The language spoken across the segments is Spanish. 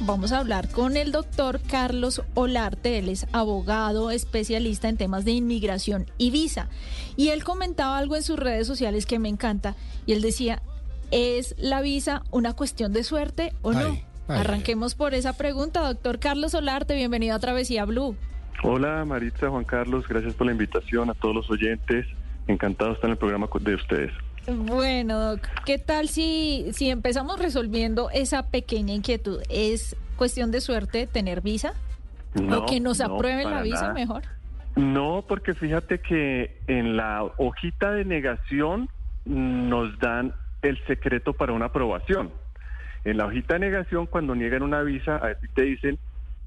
Vamos a hablar con el doctor Carlos Olarte. Él es abogado, especialista en temas de inmigración y visa. Y él comentaba algo en sus redes sociales que me encanta. Y él decía, ¿es la visa una cuestión de suerte o no? Ay, ay, Arranquemos por esa pregunta. Doctor Carlos Olarte, bienvenido a Travesía Blue. Hola Maritza, Juan Carlos, gracias por la invitación a todos los oyentes. Encantado de estar en el programa de ustedes. Bueno, Doc, ¿qué tal si, si empezamos resolviendo esa pequeña inquietud? ¿Es cuestión de suerte tener visa? ¿O que nos no, aprueben la visa nada. mejor? No, porque fíjate que en la hojita de negación nos dan el secreto para una aprobación. En la hojita de negación, cuando niegan una visa, a ti te dicen,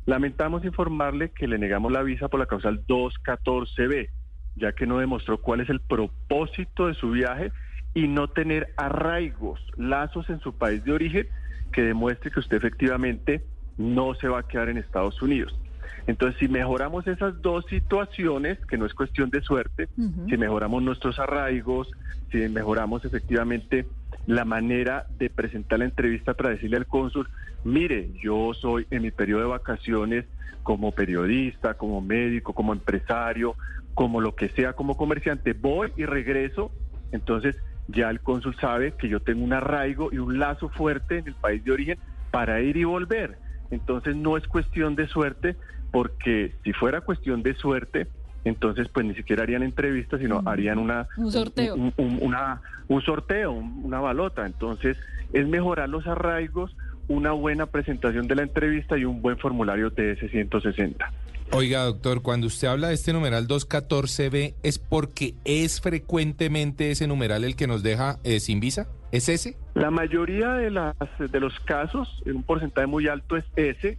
lamentamos informarle que le negamos la visa por la causal 214B, ya que no demostró cuál es el propósito de su viaje y no tener arraigos, lazos en su país de origen que demuestre que usted efectivamente no se va a quedar en Estados Unidos. Entonces, si mejoramos esas dos situaciones, que no es cuestión de suerte, si mejoramos nuestros arraigos, si mejoramos efectivamente la manera de presentar la entrevista para decirle al cónsul, mire, yo soy en mi periodo de vacaciones como periodista, como médico, como empresario, como lo que sea, como comerciante, voy y regreso, entonces ya el cónsul sabe que yo tengo un arraigo y un lazo fuerte en el país de origen para ir y volver. Entonces no es cuestión de suerte, porque si fuera cuestión de suerte, entonces pues ni siquiera harían entrevistas, sino harían una Un sorteo. un, un- una, un sorteo, un- una balota. Entonces es mejorar los arraigos, una buena presentación de la entrevista y un buen formulario TS-160. Oiga, doctor, cuando usted habla de este numeral 214B, ¿es porque es frecuentemente ese numeral el que nos deja eh, sin visa? ¿Es ese? La mayoría de, las, de los casos, un porcentaje muy alto, es ese,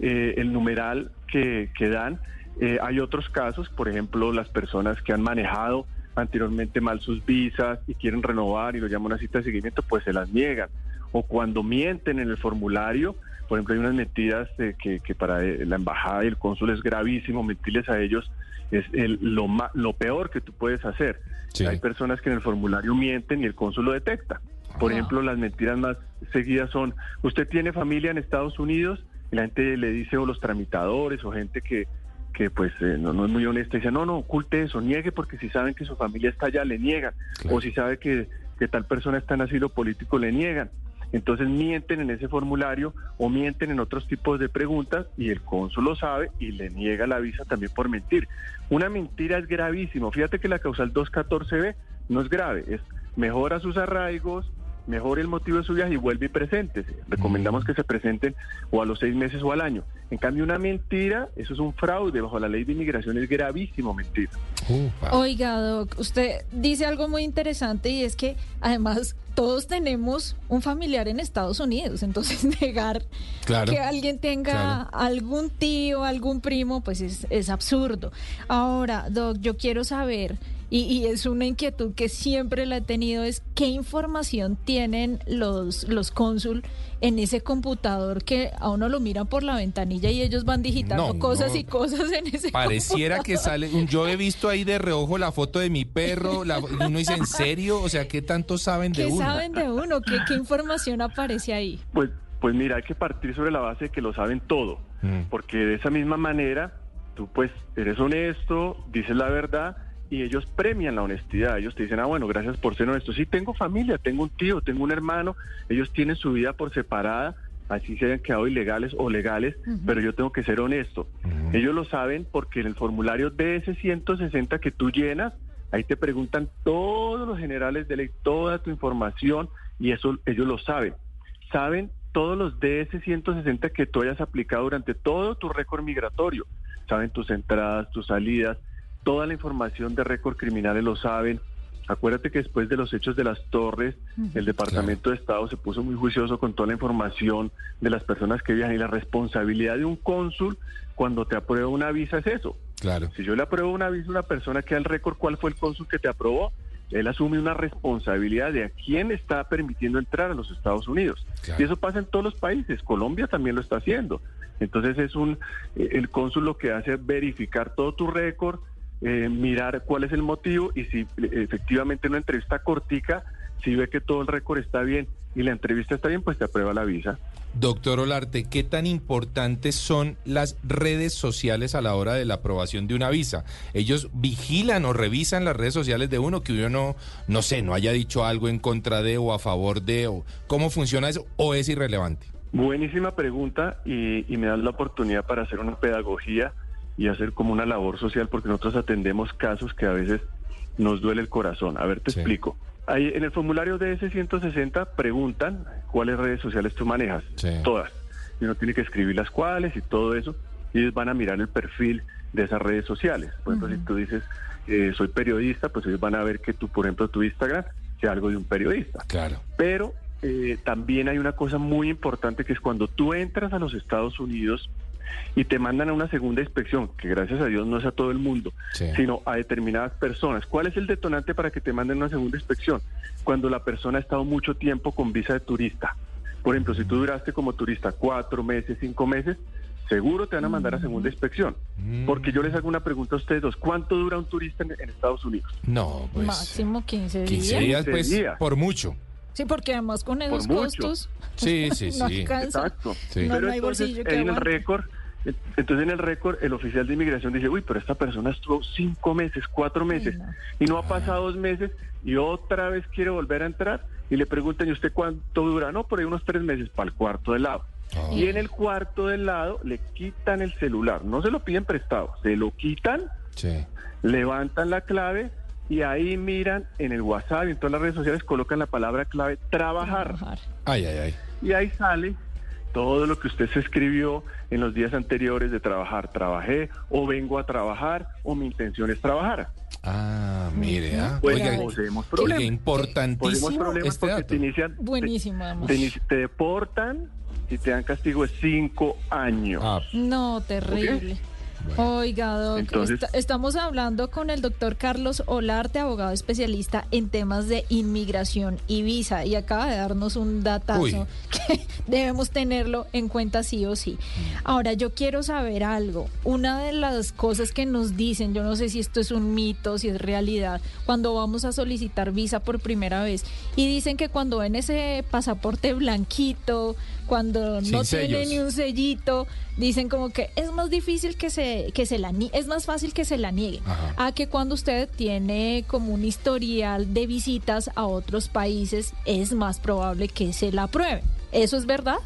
eh, el numeral que, que dan. Eh, hay otros casos, por ejemplo, las personas que han manejado anteriormente mal sus visas y quieren renovar y lo llaman una cita de seguimiento, pues se las niegan. O cuando mienten en el formulario, por ejemplo, hay unas mentiras eh, que, que para eh, la embajada y el cónsul es gravísimo, mentirles a ellos es el- lo, ma- lo peor que tú puedes hacer. Sí. Hay personas que en el formulario mienten y el cónsul lo detecta. Por Ah. ejemplo, las mentiras más seguidas son, usted tiene familia en Estados Unidos, y la gente le dice, o los tramitadores, o gente que, que pues eh, no, no es muy honesta, dice, no, no, oculte eso, niegue porque si saben que su familia está allá, le niegan. Claro. O si sabe que, que tal persona está en asilo político, le niegan. Entonces mienten en ese formulario o mienten en otros tipos de preguntas y el cónsul lo sabe y le niega la visa también por mentir. Una mentira es gravísimo. Fíjate que la causal 214B no es grave, es mejora sus arraigos, mejore el motivo de su viaje y vuelve y preséntese. Recomendamos que se presenten o a los seis meses o al año. En cambio, una mentira, eso es un fraude. Bajo la ley de inmigración es gravísimo mentir. Oiga, Doc, usted dice algo muy interesante y es que además todos tenemos un familiar en Estados Unidos, entonces negar Claro. que alguien tenga claro. algún tío, algún primo, pues es, es absurdo. Ahora, Doc, yo quiero saber, y, y es una inquietud que siempre la he tenido, es qué información tienen los, los cónsul en ese computador que a uno lo miran por la ventanilla y ellos van digitando No, cosas no. y cosas en ese Pareciera que computador. sale. Yo he visto ahí de reojo la foto de mi perro. La, y uno dice, ¿en serio? O sea, ¿qué tanto saben de ¿Qué uno? saben de uno? ¿Qué, ¿Qué información aparece ahí? Pues, pues mira, hay que partir sobre la base de que lo saben todo. Mm. Porque de esa misma manera, tú pues eres honesto, dices la verdad y ellos premian la honestidad. Ellos te dicen, ah, bueno, gracias por ser honesto. Sí, tengo familia, tengo un tío, tengo un hermano. Ellos tienen su vida por separada, así se hayan quedado ilegales o legales, pero yo tengo que ser honesto. Ellos lo saben porque en el formulario DS-160 que tú llenas, ahí te preguntan todos los generales de ley, toda tu información y eso ellos lo saben. Saben todos los DS-160 que tú hayas aplicado durante todo tu récord migratorio. Saben tus entradas, tus salidas, toda la información de récord criminales lo saben. Acuérdate que después de los hechos de las torres, el Departamento de Estado se puso muy juicioso con toda la información de las personas que viajan y la responsabilidad de un cónsul cuando te aprueba una visa es eso. Claro. Si yo le apruebo una visa a una persona que da el récord cuál fue el cónsul que te aprobó, él asume una responsabilidad de a quién está permitiendo entrar a los Estados Unidos. Claro. Y eso pasa en todos los países. Colombia también lo está haciendo. Entonces es un eh, el cónsul lo que hace es verificar todo tu récord, eh, mirar cuál es el motivo y si eh, efectivamente en una entrevista cortica, si ve que todo el récord está bien y la entrevista está bien, pues te aprueba la visa. Doctor Olarte, ¿qué tan importantes son las redes sociales a la hora de la aprobación de una visa? ¿Ellos vigilan o revisan las redes sociales de uno que uno no, no sé, no haya dicho algo en contra de o a favor de? O, ¿Cómo funciona eso o es irrelevante? Buenísima pregunta y, y me das la oportunidad para hacer una pedagogía y hacer como una labor social porque nosotros atendemos casos que a veces nos duele el corazón. A ver, te Sí. explico. Ahí en el formulario DS-160 preguntan cuáles redes sociales tú manejas. Sí. Todas. Y uno tiene que escribir las cuáles y todo eso. Y ellos van a mirar el perfil de esas redes sociales. Por ejemplo, si tú dices, eh, soy periodista, pues ellos van a ver que tú, por ejemplo, tu Instagram sea algo de un periodista. Claro. Pero eh, también hay una cosa muy importante que es cuando tú entras a los Estados Unidos y te mandan a una segunda inspección, que gracias a Dios no es a todo el mundo, Sí. sino a determinadas personas. ¿Cuál es el detonante para que te manden una segunda inspección? Cuando la persona ha estado mucho tiempo con visa de turista. Por ejemplo, si tú duraste como turista cuatro meses, cinco meses, seguro te van a mandar a segunda inspección. Mm. Porque yo les hago una pregunta a ustedes dos. ¿Cuánto dura un turista en, en Estados Unidos? No, pues. Máximo 15 días. 15 días, 15 pues, días. por mucho. Sí, porque además con esos costos Sí, sí, no sí. alcanza. Exacto. Sí. No, Pero no hay entonces, bolsillo que en el récord, entonces en el récord el oficial de inmigración dice, uy, pero esta persona estuvo cinco meses, cuatro meses, no. y no ha pasado dos meses, y otra vez quiere volver a entrar, y le preguntan, ¿y usted cuánto dura? No, por ahí unos tres meses, para el cuarto del lado. Oh. Y en el cuarto del lado le quitan el celular, no se lo piden prestado, se lo quitan, Sí. levantan la clave, y ahí miran en el WhatsApp y en todas las redes sociales colocan la palabra clave trabajar. Trabajar. Ay, ay, ay. Y ahí sale todo lo que usted se escribió en los días anteriores de trabajar. Trabajé o vengo a trabajar o mi intención es trabajar. Ah, mire, ah. Pues Oiga, poseemos oiga, problemas. importantísimo Podemos problemas este porque dato. te inician, te- Buenísimo, te, te deportan y te dan castigo de cinco años. Ah, No, terrible. Oiga, Doc, Entonces- esta- estamos hablando con el doctor Carlos Olarte, abogado especialista en temas de inmigración y visa, y acaba de darnos un datazo Uy. que debemos tenerlo en cuenta sí o sí. Ahora, yo quiero saber algo. Una de las cosas que nos dicen, yo no sé si esto es un mito, si es realidad, cuando vamos a solicitar visa por primera vez, y dicen que cuando ven ese pasaporte blanquito, cuando Sin no tiene sellos. ni un sellito, dicen como que es más difícil que se que se la nie- es más fácil que se la nieguen Ajá. a que cuando usted tiene como un historial de visitas a otros países es más probable que se la aprueben. ¿Eso es verdad?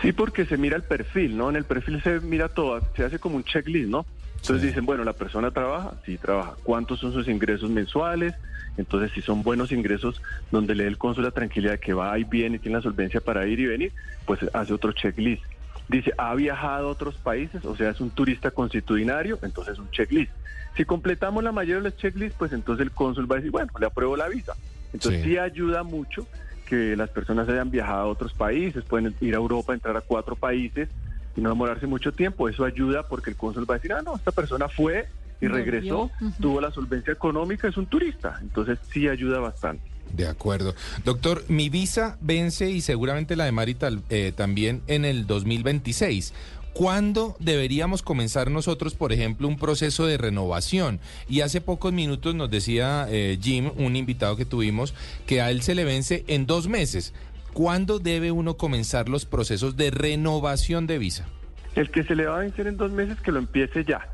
Sí, porque se mira el perfil, ¿no? En el perfil se mira todo, se hace como un checklist, ¿no? Entonces Sí. dicen, bueno, la persona trabaja, sí trabaja. ¿Cuántos son sus ingresos mensuales? Entonces, si son buenos ingresos donde le dé el cónsul la tranquilidad que va y viene y tiene la solvencia para ir y venir, pues hace otro checklist. Dice, ¿ha viajado a otros países? O sea, es un turista constitucionario, entonces un checklist. Si completamos la mayoría de los checklists, pues entonces el cónsul va a decir, bueno, le apruebo la visa. Entonces Sí. sí ayuda mucho que las personas hayan viajado a otros países, pueden ir a Europa, entrar a cuatro países y no demorarse mucho tiempo. Eso ayuda porque el cónsul va a decir, ah, no, esta persona fue y regresó, tuvo la solvencia económica, es un turista. Entonces sí ayuda bastante. De acuerdo. Doctor, mi visa vence y seguramente la de Marital eh, también en el 2026. ¿Cuándo deberíamos comenzar nosotros, por ejemplo, un proceso de renovación? Y hace pocos minutos nos decía eh, Jim, un invitado que tuvimos, que a él se le vence en dos meses. ¿Cuándo debe uno comenzar los procesos de renovación de visa? El que se le va a vencer en dos meses, que lo empiece ya.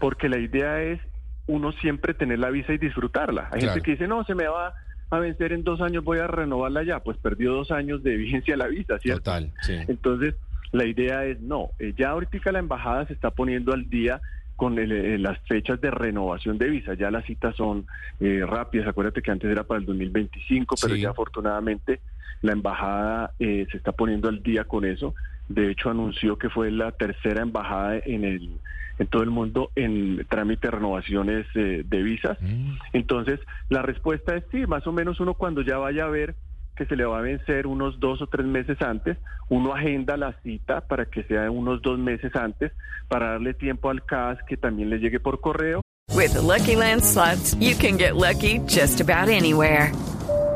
Porque la idea es uno siempre tener la visa y disfrutarla. Hay Claro. gente que dice, no, se me va a vencer en dos años, voy a renovarla ya. Pues perdió dos años de vigencia la visa, ¿cierto? Total, sí. Entonces, la idea es no. eh, ya ahorita la embajada se está poniendo al día con el, eh, las fechas de renovación de visa. Ya las citas son eh, rápidas. Acuérdate que antes era para el 2025, pero Sí. ya afortunadamente la embajada eh, se está poniendo al día con eso. De hecho, anunció que fue la tercera embajada en el en todo el mundo en trámite de renovaciones eh, de visas. Mm. Entonces, la respuesta es sí, más o menos uno cuando ya vaya a ver que se le va a vencer unos dos o tres meses antes, uno agenda la cita para que sea unos dos meses antes, para darle tiempo al CAS que también le llegue por correo. With the Lucky Land slots, you can get lucky just about anywhere.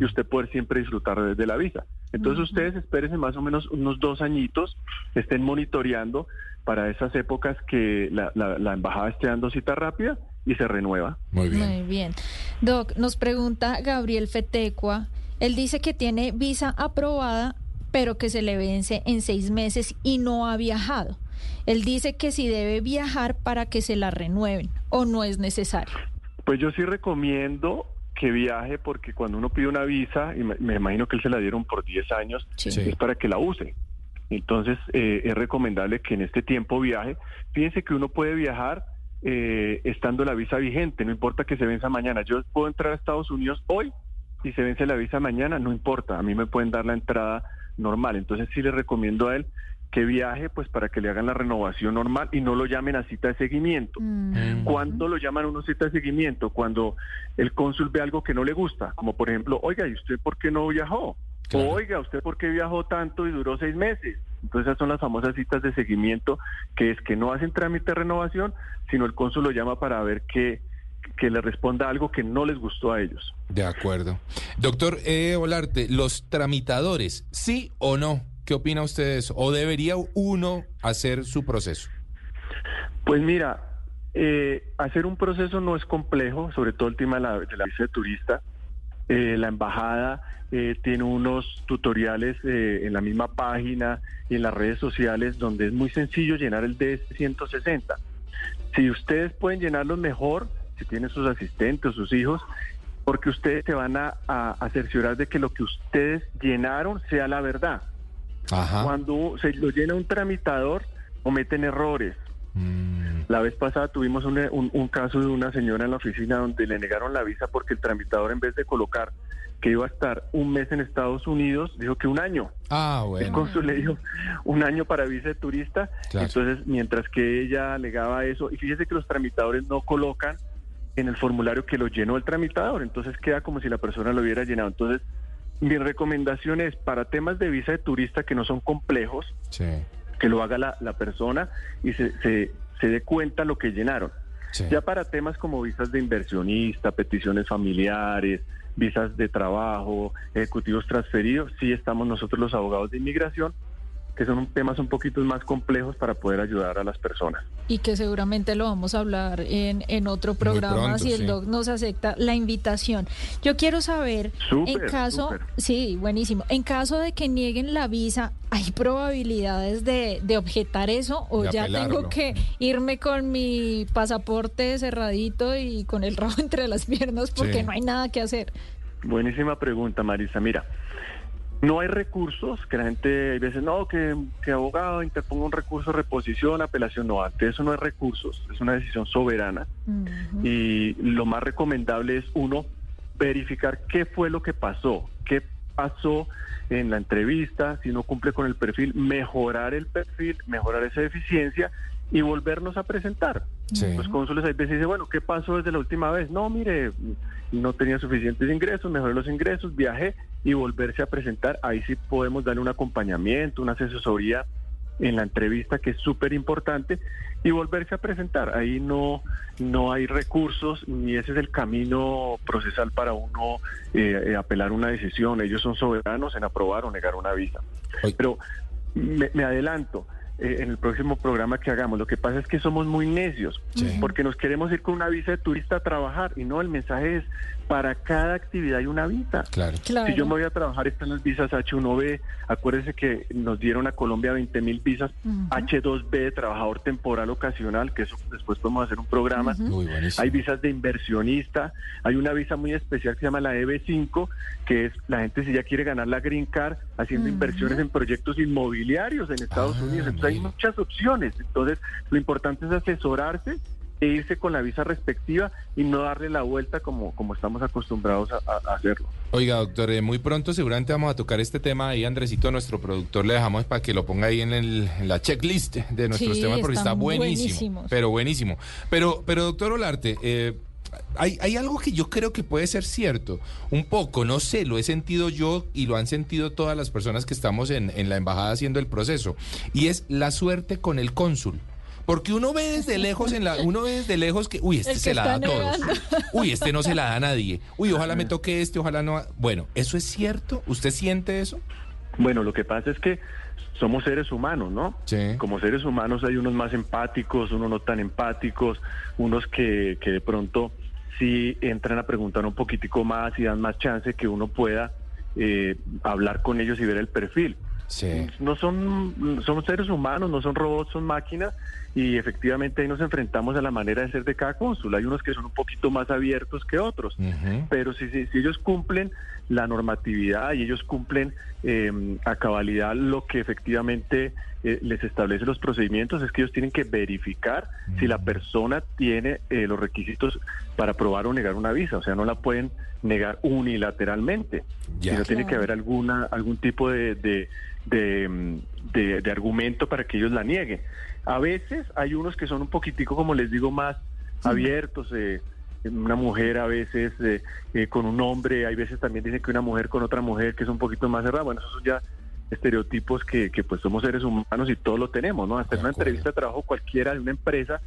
Y usted poder siempre disfrutar de, la visa. Entonces ustedes espérense más o menos unos dos añitos, estén monitoreando para esas épocas que la, la- la embajada esté dando cita rápida y se renueva. Muy bien. Muy bien. Doc, nos pregunta Gabriel Fetecua. Él dice que tiene visa aprobada, pero que se le vence en seis meses y no ha viajado. Él dice que si debe viajar para que se la renueven o no es necesario. Pues yo sí recomiendo que viaje porque cuando uno pide una visa, y me, me imagino que él se la dieron por 10 años. Sí. es para que la use. Entonces eh, es recomendable que en este tiempo viaje. Fíjense que uno puede viajar eh, estando la visa vigente, no importa que se venza mañana. Yo puedo entrar a Estados Unidos hoy y se vence la visa mañana, no importa, a mí me pueden dar la entrada normal. Entonces sí le recomiendo a él que viaje pues para que le hagan la renovación normal y no lo llamen a cita de seguimiento. Mm. ¿Cuándo lo llaman a uno cita de seguimiento? Cuando el cónsul ve algo que no le gusta, como por ejemplo, oiga, ¿y usted por qué no viajó? Claro. O, oiga, ¿usted por qué viajó tanto y duró seis meses? Entonces esas son las famosas citas de seguimiento, que es que no hacen trámite de renovación, sino el cónsul lo llama para ver que, que le responda algo que no les gustó a ellos. De acuerdo. Doctor eh, Olarte, los tramitadores, ¿sí o no? ¿Qué opina usted de eso? ¿O debería uno hacer su proceso? Pues mira, eh, hacer un proceso no es complejo, sobre todo el tema de la, de la visa de turista. Eh, la embajada eh, tiene unos tutoriales eh, en la misma página y en las redes sociales donde es muy sencillo llenar el DS-160. Si ustedes pueden llenarlo mejor, si tienen sus asistentes, sus hijos, porque ustedes se van a, a, a cerciorar de que lo que ustedes llenaron sea la verdad. Ajá. Cuando se lo llena un tramitador, cometen errores. Mm, La vez pasada tuvimos un, un- un caso de una señora en la oficina donde le negaron la visa porque el tramitador en vez de colocar que iba a estar un mes en Estados Unidos, dijo que un año. Ah, El bueno. cónsul le dijo un año para visa de turista. Claro. Entonces, mientras que ella alegaba eso, y fíjese que los tramitadores no colocan en el formulario que lo llenó el tramitador, entonces queda como si la persona lo hubiera llenado. Entonces, mi recomendación es para temas de visa de turista que no son complejos, Sí, que lo haga la, la persona y se, se, se dé cuenta lo que llenaron. sí. Ya para temas como visas de inversionista, peticiones familiares, visas de trabajo, ejecutivos transferidos, sí estamos nosotros los abogados de inmigración, que son temas un poquito más complejos para poder ayudar a las personas. Y que seguramente lo vamos a hablar en, en otro programa pronto, si el sí. doc nos acepta la invitación. Yo quiero saber, en caso, sí, buenísimo, en caso de que nieguen la visa, ¿hay probabilidades de, de objetar eso o De ya apelarlo. tengo que irme con mi pasaporte cerradito y con el rabo entre las piernas porque Sí. no hay nada que hacer? Buenísima pregunta, Marisa. Mira, no hay recursos, que la gente a veces, no, que, que abogado interponga un recurso, reposición, apelación, no, ante eso no hay recursos, es una decisión soberana. Y lo más recomendable es uno verificar qué fue lo que pasó, qué pasó en la entrevista, si no cumple con el perfil, mejorar el perfil, mejorar esa eficiencia y volvernos a presentar. Sí. Los cónsules a veces dicen, bueno, ¿qué pasó desde la última vez? No, mire, no tenía suficientes ingresos, mejoré los ingresos, viajé y volverse a presentar. Ahí sí podemos darle un acompañamiento, una asesoría en la entrevista que es súper importante y volverse a presentar. Ahí no, no hay recursos ni ese es el camino procesal para uno eh, apelar una decisión. Ellos son soberanos en aprobar o negar una visa. Pero me, me adelanto. Eh, en el próximo programa que hagamos. Lo que pasa es que somos muy necios, porque nos queremos ir con una visa de turista a trabajar y no, el mensaje es para cada actividad hay una visa. Claro. Claro. Si yo me voy a trabajar, están las visas H1B. Acuérdense que nos dieron a Colombia 20 mil visas Ujú. H2B de trabajador temporal ocasional, que eso después podemos hacer un programa. Uy, buenísimo. Hay visas de inversionista, hay una visa muy especial que se llama la EB5, que es la gente si ya quiere ganar la Green Card haciendo inversiones en proyectos inmobiliarios en Estados Ah, Unidos. Entonces hay muchas opciones. Entonces lo importante es asesorarse e irse con la visa respectiva y no darle la vuelta como, como estamos acostumbrados a, hacerlo. Oiga, doctor, eh, muy pronto seguramente vamos a tocar este tema ahí, Andresito, nuestro productor, le dejamos para que lo ponga ahí en, el- en la checklist de nuestros Sí, temas porque está buenísimo. buenísimos. Pero buenísimo. Pero, pero doctor Olarte, eh, hay, hay algo que yo creo que puede ser cierto, un poco, no sé, lo he sentido yo y lo han sentido todas las personas que estamos en, en la embajada haciendo el proceso, y es la suerte con el cónsul. Porque uno ve desde lejos en la, uno ve desde lejos que, uy, este que se la da a todos. Uy, este no se la da a nadie. Uy, ojalá me toque este, ojalá no. Bueno, ¿eso es cierto? ¿Usted siente eso? Bueno, lo que pasa es que somos seres humanos, ¿no? Sí. Como seres humanos hay unos más empáticos, unos no tan empáticos, unos que, que de pronto sí entran a preguntar un poquitico más y dan más chance que uno pueda eh, hablar con ellos y ver el perfil. Sí. No son, son seres humanos, no son robots, son máquinas y efectivamente ahí nos enfrentamos a la manera de ser de cada cónsul. Hay unos que son un poquito más abiertos que otros pero si, si, si ellos cumplen la normatividad y ellos cumplen eh, a cabalidad lo que efectivamente eh, les establece los procedimientos, es que ellos tienen que verificar si la persona tiene eh, los requisitos para aprobar o negar una visa, o sea, no la pueden negar unilateralmente, Ya. sino tiene que haber alguna algún tipo de, de, de, mm, de- de argumento para que ellos la nieguen. A veces hay unos que son un poquitico, como les digo, más abiertos. eh, una mujer a veces eh, eh, con un hombre, hay veces también dicen que una mujer con otra mujer que es un poquito más cerrada. Bueno, esos son ya estereotipos que, que pues somos seres humanos y todos lo tenemos, ¿no? Hasta en una entrevista de trabajo cualquiera de una empresa,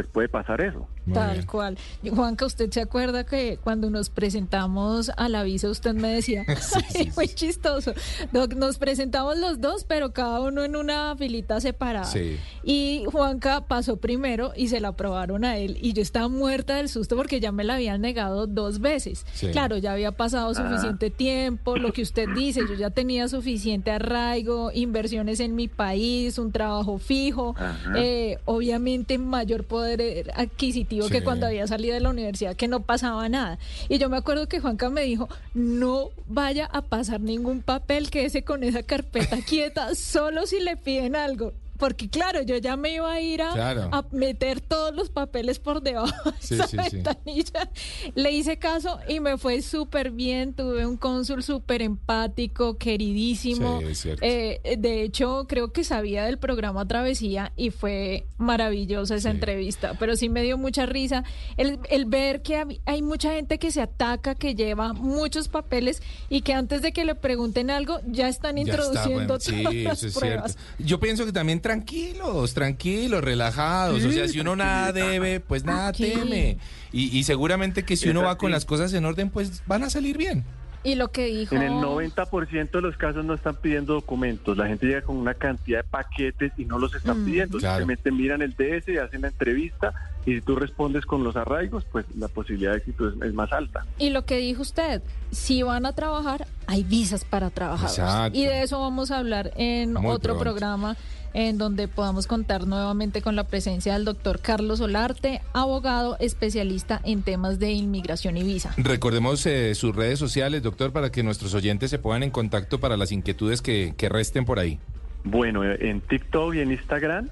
pues puede pasar eso. Tal cual. Y, Juanca, ¿usted se acuerda que cuando nos presentamos a la visa usted me decía, "Ay, muy chistoso, Doc, nos presentamos los dos, pero cada uno en una filita separada. Sí. Y Juanca pasó primero y se la aprobaron a él. Y yo estaba muerta del susto porque ya me la habían negado dos veces. Sí. Claro, ya había pasado suficiente tiempo, lo que usted dice, yo ya tenía suficiente arraigo, inversiones en mi país, un trabajo fijo, eh, obviamente mayor poder adquisitivo Sí. que cuando había salido de la universidad, que no pasaba nada. Y yo me acuerdo que Juanca me dijo, no vaya a pasar ningún papel, quédese con esa carpeta quieta, solo si le piden algo. Porque claro, yo ya me iba a ir a, Claro. a meter todos los papeles por debajo de Sí, esa sí, sí. ventanilla. Le hice caso y me fue súper bien. Tuve un cónsul súper empático, queridísimo. Sí, es cierto. Eh, de hecho, creo que sabía del programa Travesía y fue maravillosa esa Sí. entrevista. Pero sí me dio mucha risa el, el ver que hay mucha gente que se ataca, que lleva muchos papeles y que antes de que le pregunten algo ya están Ya está, introduciendo bueno, sí, todas las es pruebas. cierto. Yo pienso que también tranquilos, tranquilos, relajados. O sea, si uno nada debe, pues nada teme. Y, y seguramente que si uno va con las cosas en orden, pues van a salir bien. Y lo que dijo... En el 90% de los casos no están pidiendo documentos. La gente llega con una cantidad de paquetes y no los están Mm. pidiendo. Claro. Simplemente miran el DS, hacen la entrevista y si tú respondes con los arraigos, pues la posibilidad de éxito es, es más alta. Y lo que dijo usted, si van a trabajar, hay visas para trabajar. Exacto. Y de eso vamos a hablar en Muy otro pronto. programa en donde podamos contar nuevamente con la presencia del doctor Carlos Olarte, abogado especialista en temas de inmigración y visa. Recordemos eh, sus redes sociales, doctor, para que nuestros oyentes se pongan en contacto para las inquietudes que, que resten por ahí. Bueno, en TikTok y en Instagram,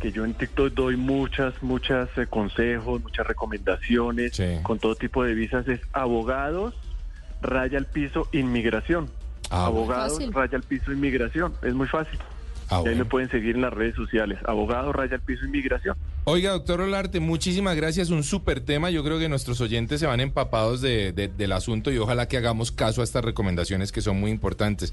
que yo en TikTok doy muchas, muchas eh, consejos, muchas recomendaciones Sí. con todo tipo de visas, es abogados, raya al piso, inmigración. Ah, abogados, Fácil. raya al piso, inmigración. Es muy fácil. Ah, y ahí me pueden seguir en las redes sociales. Abogado, raya al piso, inmigración. Oiga, doctor Olarte, muchísimas gracias. Un súper tema. Yo creo que nuestros oyentes se van empapados de- de- del asunto y ojalá que hagamos caso a estas recomendaciones que son muy importantes.